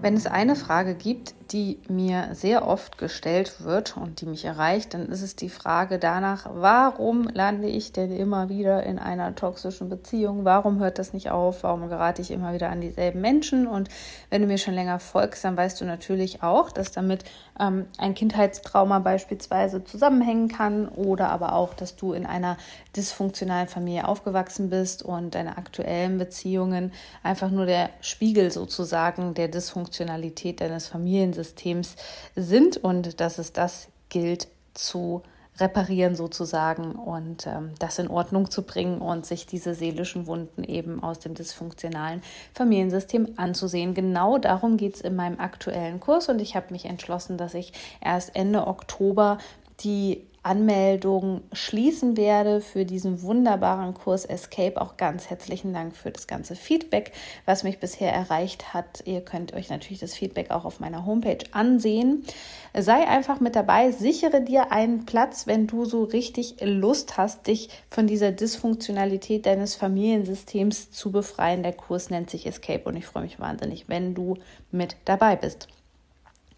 Wenn es eine Frage gibt, die mir sehr oft gestellt wird und die mich erreicht, dann ist es die Frage danach, warum lande ich denn immer wieder in einer toxischen Beziehung? Warum hört das nicht auf? Warum gerate ich immer wieder an dieselben Menschen? Und wenn du mir schon länger folgst, dann weißt du natürlich auch, dass damit ähm, ein Kindheitstrauma beispielsweise zusammenhängen kann oder aber auch, dass du in einer dysfunktionalen Familie aufgewachsen bist und deine aktuellen Beziehungen einfach nur der Spiegel sozusagen der Dysfunktionalität deines Familiensystems Systems sind und dass es das gilt zu reparieren sozusagen und ähm, das in Ordnung zu bringen und sich diese seelischen Wunden eben aus dem dysfunktionalen Familiensystem anzusehen. Genau darum geht es in meinem aktuellen Kurs und ich habe mich entschlossen, dass ich erst Ende Oktober die Anmeldung schließen werde für diesen wunderbaren Kurs Escape. Auch ganz herzlichen Dank für das ganze Feedback, was mich bisher erreicht hat. Ihr könnt euch natürlich das Feedback auch auf meiner Homepage ansehen. Sei einfach mit dabei, sichere dir einen Platz, wenn du so richtig Lust hast, dich von dieser Dysfunktionalität deines Familiensystems zu befreien. Der Kurs nennt sich Escape und ich freue mich wahnsinnig, wenn du mit dabei bist.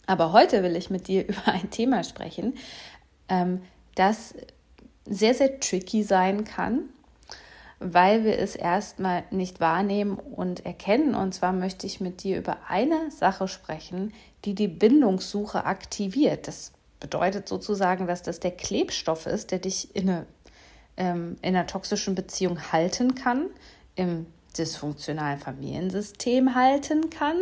Aber heute will ich mit dir über ein Thema sprechen, ähm, das sehr, sehr tricky sein kann, weil wir es erstmal nicht wahrnehmen und erkennen. Und zwar möchte ich mit dir über eine Sache sprechen, die die Bindungssuche aktiviert. Das bedeutet sozusagen, dass das der Klebstoff ist, der dich in, eine, ähm, in einer toxischen Beziehung halten kann, im dysfunktionalen Familiensystem halten kann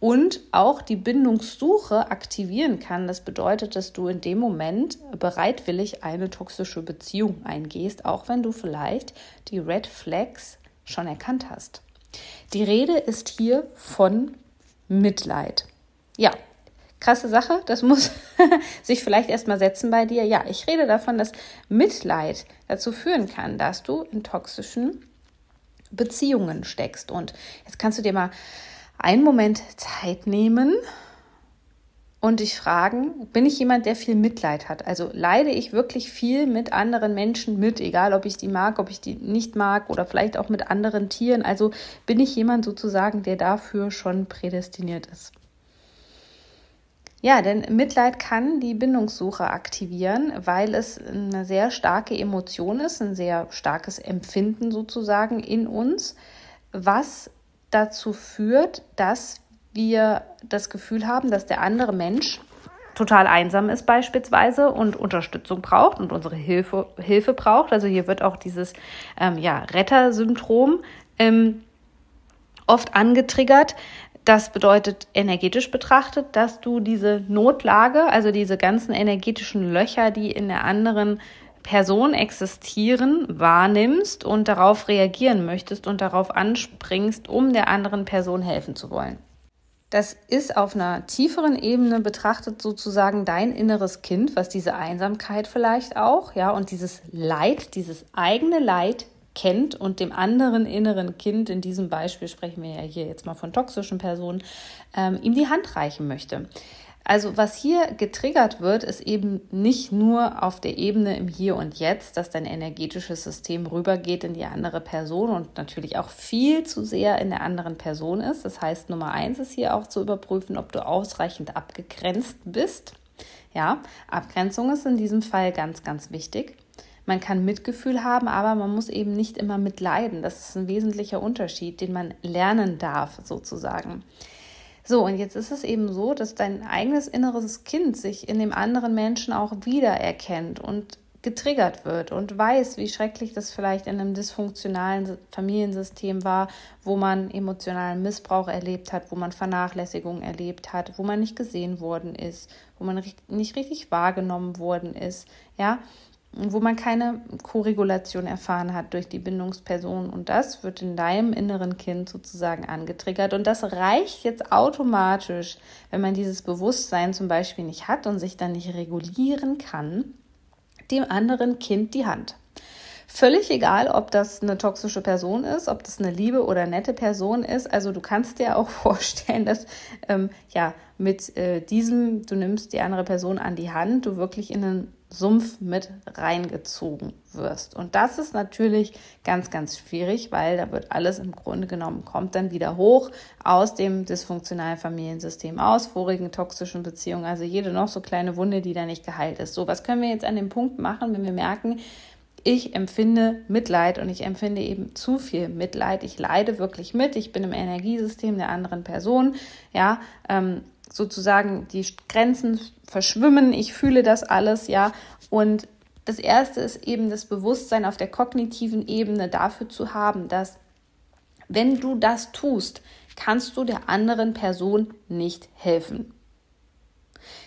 und auch die Bindungssuche aktivieren kann. Das bedeutet, dass du in dem Moment bereitwillig eine toxische Beziehung eingehst, auch wenn du vielleicht die Red Flags schon erkannt hast. Die Rede ist hier von Mitleid. Ja, krasse Sache, das muss sich vielleicht erstmal setzen bei dir. Ja, ich rede davon, dass Mitleid dazu führen kann, dass du in toxischen Beziehungen steckst. Und jetzt kannst du dir mal einen Moment Zeit nehmen und dich fragen, bin ich jemand, der viel Mitleid hat? Also leide ich wirklich viel mit anderen Menschen mit, egal ob ich die mag, ob ich die nicht mag oder vielleicht auch mit anderen Tieren. Also bin ich jemand sozusagen, der dafür schon prädestiniert ist. Ja, denn Mitleid kann die Bindungssuche aktivieren, weil es eine sehr starke Emotion ist, ein sehr starkes Empfinden sozusagen in uns, was dazu führt, dass wir das Gefühl haben, dass der andere Mensch total einsam ist beispielsweise und Unterstützung braucht und unsere Hilfe, Hilfe braucht. Also hier wird auch dieses ähm, ja, Rettersyndrom ähm, oft angetriggert. Das bedeutet energetisch betrachtet, dass du diese Notlage, also diese ganzen energetischen Löcher, die in der anderen Person existieren, wahrnimmst und darauf reagieren möchtest und darauf anspringst, um der anderen Person helfen zu wollen. Das ist auf einer tieferen Ebene betrachtet sozusagen dein inneres Kind, was diese Einsamkeit vielleicht auch, ja, und dieses Leid, dieses eigene Leid kennt und dem anderen inneren Kind, in diesem Beispiel sprechen wir ja hier jetzt mal von toxischen Personen, ähm, ihm die Hand reichen möchte. Also was hier getriggert wird, ist eben nicht nur auf der Ebene im Hier und Jetzt, dass dein energetisches System rübergeht in die andere Person und natürlich auch viel zu sehr in der anderen Person ist. Das heißt, Nummer eins ist hier auch zu überprüfen, ob du ausreichend abgegrenzt bist. Ja, Abgrenzung ist in diesem Fall ganz, ganz wichtig. Man kann Mitgefühl haben, aber man muss eben nicht immer mitleiden. Das ist ein wesentlicher Unterschied, den man lernen darf, sozusagen. So, und jetzt ist es eben so, dass dein eigenes inneres Kind sich in dem anderen Menschen auch wiedererkennt und getriggert wird und weiß, wie schrecklich das vielleicht in einem dysfunktionalen Familiensystem war, wo man emotionalen Missbrauch erlebt hat, wo man Vernachlässigung erlebt hat, wo man nicht gesehen worden ist, wo man nicht richtig wahrgenommen worden ist, ja. Wo man keine Koregulation erfahren hat durch die Bindungsperson. Und das wird in deinem inneren Kind sozusagen angetriggert. Und das reicht jetzt automatisch, wenn man dieses Bewusstsein zum Beispiel nicht hat und sich dann nicht regulieren kann, dem anderen Kind die Hand. Völlig egal, ob das eine toxische Person ist, ob das eine liebe oder nette Person ist. Also du kannst dir auch vorstellen, dass ähm, ja mit äh, diesem, du nimmst die andere Person an die Hand, du wirklich in einen Sumpf mit reingezogen wirst. Und das ist natürlich ganz, ganz schwierig, weil da wird alles im Grunde genommen, kommt dann wieder hoch aus dem dysfunktionalen Familiensystem, aus vorigen toxischen Beziehungen, also jede noch so kleine Wunde, die da nicht geheilt ist. So, was können wir jetzt an dem Punkt machen, wenn wir merken, ich empfinde Mitleid und ich empfinde eben zu viel Mitleid. Ich leide wirklich mit. Ich bin im Energiesystem der anderen Person. Ja, ähm, sozusagen die Grenzen verschwimmen. Ich fühle das alles. Ja, und das erste ist eben das Bewusstsein auf der kognitiven Ebene dafür zu haben, dass wenn du das tust, kannst du der anderen Person nicht helfen.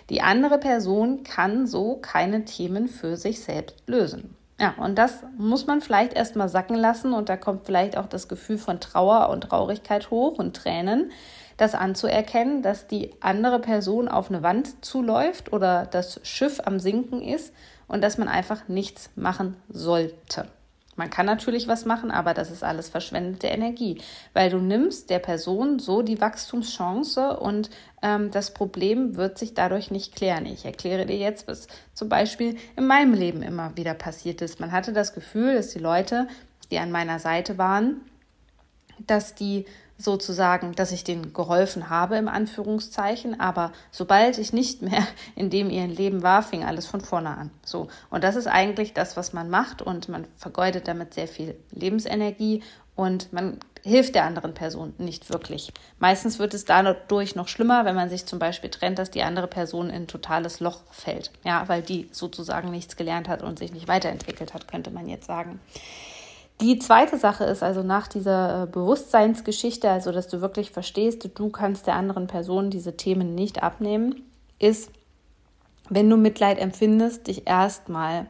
Die andere Person kann so keine Themen für sich selbst lösen. Ja, und das muss man vielleicht erstmal sacken lassen und da kommt vielleicht auch das Gefühl von Trauer und Traurigkeit hoch und Tränen, das anzuerkennen, dass die andere Person auf eine Wand zuläuft oder das Schiff am Sinken ist und dass man einfach nichts machen sollte. Man kann natürlich was machen, aber das ist alles verschwendete Energie, weil du nimmst der Person so die Wachstumschance und ähm, das Problem wird sich dadurch nicht klären. Ich erkläre dir jetzt, was zum Beispiel in meinem Leben immer wieder passiert ist. Man hatte das Gefühl, dass die Leute, die an meiner Seite waren, dass die sozusagen, dass ich denen geholfen habe, im Anführungszeichen, aber sobald ich nicht mehr in dem ihren Leben war, fing alles von vorne an. So. Und das ist eigentlich das, was man macht und man vergeudet damit sehr viel Lebensenergie und man hilft der anderen Person nicht wirklich. Meistens wird es dadurch noch schlimmer, wenn man sich zum Beispiel trennt, dass die andere Person in ein totales Loch fällt. Ja, weil die sozusagen nichts gelernt hat und sich nicht weiterentwickelt hat, könnte man jetzt sagen. Die zweite Sache ist also nach dieser äh, Bewusstseinsgeschichte, also dass du wirklich verstehst, du kannst der anderen Person diese Themen nicht abnehmen, ist, wenn du Mitleid empfindest, dich erstmal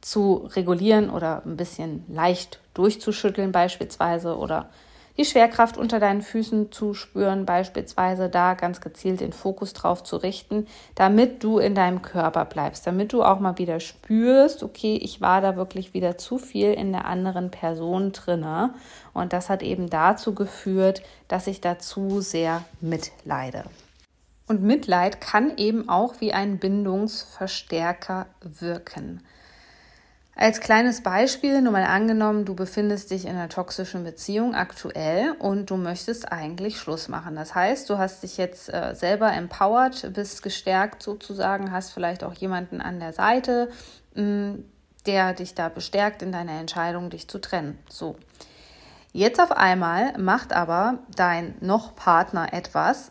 zu regulieren oder ein bisschen leicht durchzuschütteln beispielsweise oder die Schwerkraft unter deinen Füßen zu spüren, beispielsweise da ganz gezielt den Fokus drauf zu richten, damit du in deinem Körper bleibst, damit du auch mal wieder spürst, okay, ich war da wirklich wieder zu viel in der anderen Person drinne und das hat eben dazu geführt, dass ich da zu sehr mitleide. Und Mitleid kann eben auch wie ein Bindungsverstärker wirken. Als kleines Beispiel, nur mal angenommen, du befindest dich in einer toxischen Beziehung aktuell und du möchtest eigentlich Schluss machen. Das heißt, du hast dich jetzt äh, selber empowered, bist gestärkt sozusagen, hast vielleicht auch jemanden an der Seite, mh, mm, der dich da bestärkt in deiner Entscheidung, dich zu trennen. So. Jetzt auf einmal macht aber dein noch Partner etwas,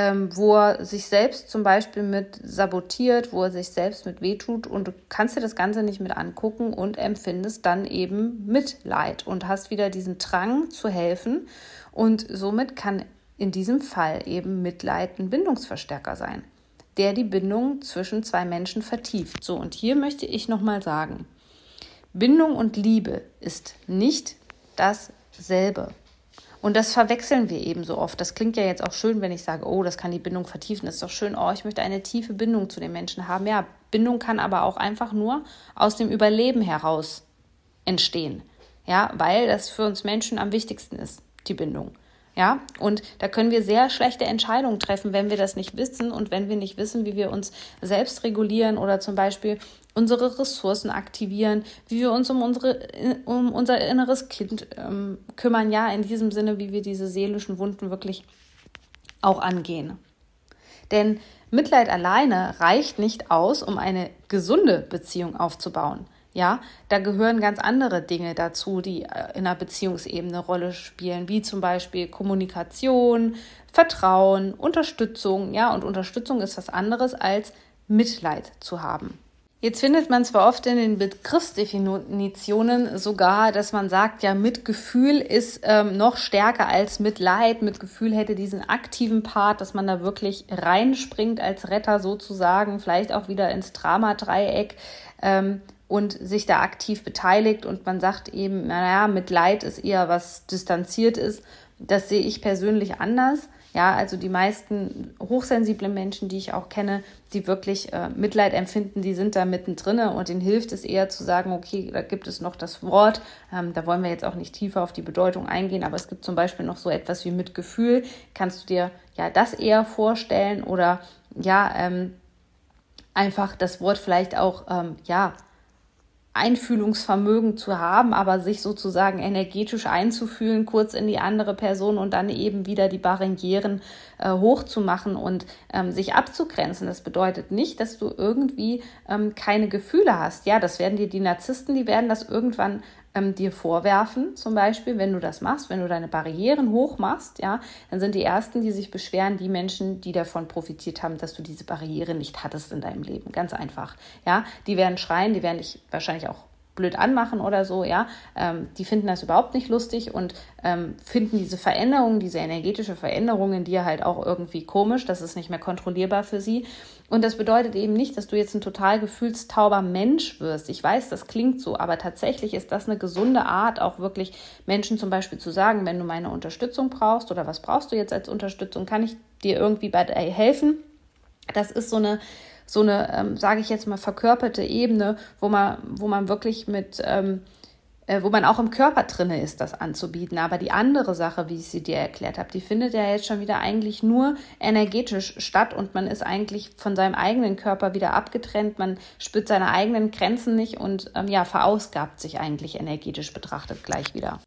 ähm, wo er sich selbst zum Beispiel mit sabotiert, wo er sich selbst mit wehtut und du kannst dir das Ganze nicht mit angucken und empfindest dann eben Mitleid und hast wieder diesen Drang zu helfen und somit kann in diesem Fall eben Mitleid ein Bindungsverstärker sein, der die Bindung zwischen zwei Menschen vertieft. So, und hier möchte ich nochmal sagen, Bindung und Liebe ist nicht dasselbe. Und das verwechseln wir eben so oft. Das klingt ja jetzt auch schön, wenn ich sage, oh, das kann die Bindung vertiefen. Das ist doch schön, oh, ich möchte eine tiefe Bindung zu den Menschen haben. Ja, Bindung kann aber auch einfach nur aus dem Überleben heraus entstehen. Ja, weil das für uns Menschen am wichtigsten ist, die Bindung. Ja, und da können wir sehr schlechte Entscheidungen treffen, wenn wir das nicht wissen und wenn wir nicht wissen, wie wir uns selbst regulieren oder zum Beispiel unsere Ressourcen aktivieren, wie wir uns um, unsere, um unser inneres Kind ähm, kümmern. Ja, in diesem Sinne, wie wir diese seelischen Wunden wirklich auch angehen. Denn Mitleid alleine reicht nicht aus, um eine gesunde Beziehung aufzubauen. Ja, da gehören ganz andere Dinge dazu, die äh, in einer Beziehungsebene eine Rolle spielen, wie zum Beispiel Kommunikation, Vertrauen, Unterstützung. Ja, und Unterstützung ist was anderes als Mitleid zu haben. Jetzt findet man zwar oft in den Begriffsdefinitionen sogar, dass man sagt, ja, Mitgefühl ist ähm, noch stärker als Mitleid. Mitgefühl hätte diesen aktiven Part, dass man da wirklich reinspringt als Retter sozusagen, vielleicht auch wieder ins Dramadreieck. Ähm, und sich da aktiv beteiligt und man sagt eben, naja, Mitleid ist eher was distanziert ist. Das sehe ich persönlich anders. Ja, also die meisten hochsensiblen Menschen, die ich auch kenne, die wirklich äh, Mitleid empfinden, die sind da mittendrin und ihnen hilft es eher zu sagen, okay, da gibt es noch das Wort. Ähm, da wollen wir jetzt auch nicht tiefer auf die Bedeutung eingehen, aber es gibt zum Beispiel noch so etwas wie Mitgefühl. Kannst du dir ja das eher vorstellen oder ja, ähm, einfach das Wort vielleicht auch, ähm, ja, Einfühlungsvermögen zu haben, aber sich sozusagen energetisch einzufühlen, kurz in die andere Person und dann eben wieder die Barrieren äh, hochzumachen und ähm, sich abzugrenzen. Das bedeutet nicht, dass du irgendwie ähm, keine Gefühle hast. Ja, das werden dir die Narzissten, die werden das irgendwann ähm, dir vorwerfen, zum Beispiel, wenn du das machst, wenn du deine Barrieren hoch machst, ja, dann sind die ersten, die sich beschweren, die Menschen, die davon profitiert haben, dass du diese Barriere nicht hattest in deinem Leben. Ganz einfach. Ja, die werden schreien, die werden dich wahrscheinlich auch blöd anmachen oder so, ja, ähm, die finden das überhaupt nicht lustig und ähm, finden diese Veränderungen, diese energetische Veränderung in dir halt auch irgendwie komisch, das ist nicht mehr kontrollierbar für sie. Und das bedeutet eben nicht, dass du jetzt ein total gefühlstauber Mensch wirst. Ich weiß, das klingt so, aber tatsächlich ist das eine gesunde Art, auch wirklich Menschen zum Beispiel zu sagen, wenn du meine Unterstützung brauchst oder was brauchst du jetzt als Unterstützung, kann ich dir irgendwie bei helfen. Das ist so eine so eine, ähm, sage ich jetzt mal, verkörperte Ebene, wo man, wo man wirklich mit, ähm, äh, wo man auch im Körper drinne ist, das anzubieten. Aber die andere Sache, wie ich sie dir erklärt habe, die findet ja jetzt schon wieder eigentlich nur energetisch statt und man ist eigentlich von seinem eigenen Körper wieder abgetrennt. Man spürt seine eigenen Grenzen nicht und ähm, ja, verausgabt sich eigentlich energetisch betrachtet gleich wieder.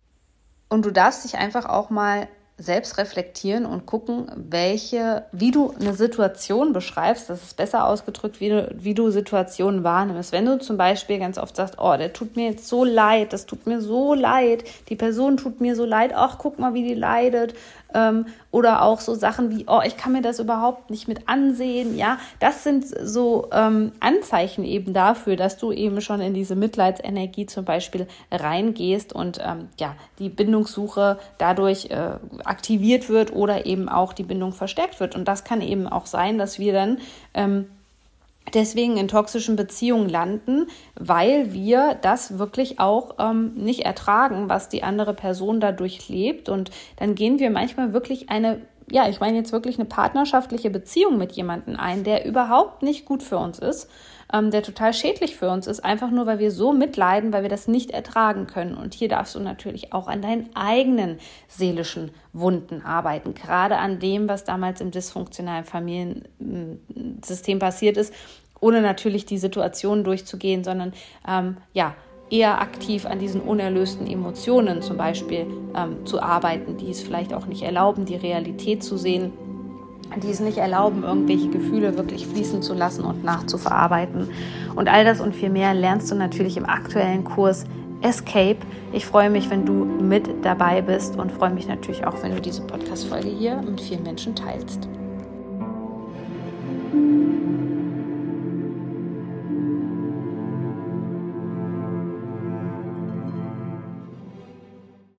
Und du darfst dich einfach auch mal selbst reflektieren und gucken, welche, wie du eine Situation beschreibst, das ist besser ausgedrückt, wie du, wie du Situationen wahrnimmst. Wenn du zum Beispiel ganz oft sagst, oh, der tut mir jetzt so leid, das tut mir so leid, die Person tut mir so leid, ach, guck mal, wie die leidet, ähm, oder auch so Sachen wie, oh, ich kann mir das überhaupt nicht mit ansehen. Ja, das sind so ähm, Anzeichen eben dafür, dass du eben schon in diese Mitleidsenergie zum Beispiel reingehst und ähm, ja, die Bindungssuche dadurch äh, aktiviert wird oder eben auch die Bindung verstärkt wird. Und das kann eben auch sein, dass wir dann ähm, deswegen in toxischen Beziehungen landen, weil wir das wirklich auch ähm, nicht ertragen, was die andere Person dadurch lebt. Und dann gehen wir manchmal wirklich eine, ja, ich meine jetzt wirklich eine partnerschaftliche Beziehung mit jemandem ein, der überhaupt nicht gut für uns ist ähm, der total schädlich für uns ist, einfach nur, weil wir so mitleiden, weil wir das nicht ertragen können. Und hier darfst du natürlich auch an deinen eigenen seelischen Wunden arbeiten, gerade an dem, was damals im dysfunktionalen Familiensystem passiert ist, ohne natürlich die Situation durchzugehen, sondern ähm, ja, eher aktiv an diesen unerlösten Emotionen zum Beispiel ähm, zu arbeiten, die es vielleicht auch nicht erlauben, die Realität zu sehen die es nicht erlauben, irgendwelche Gefühle wirklich fließen zu lassen und nachzuverarbeiten. Und all das und viel mehr lernst du natürlich im aktuellen Kurs Escape. Ich freue mich, wenn du mit dabei bist und freue mich natürlich auch, wenn du diese Podcast-Folge hier mit vielen Menschen teilst.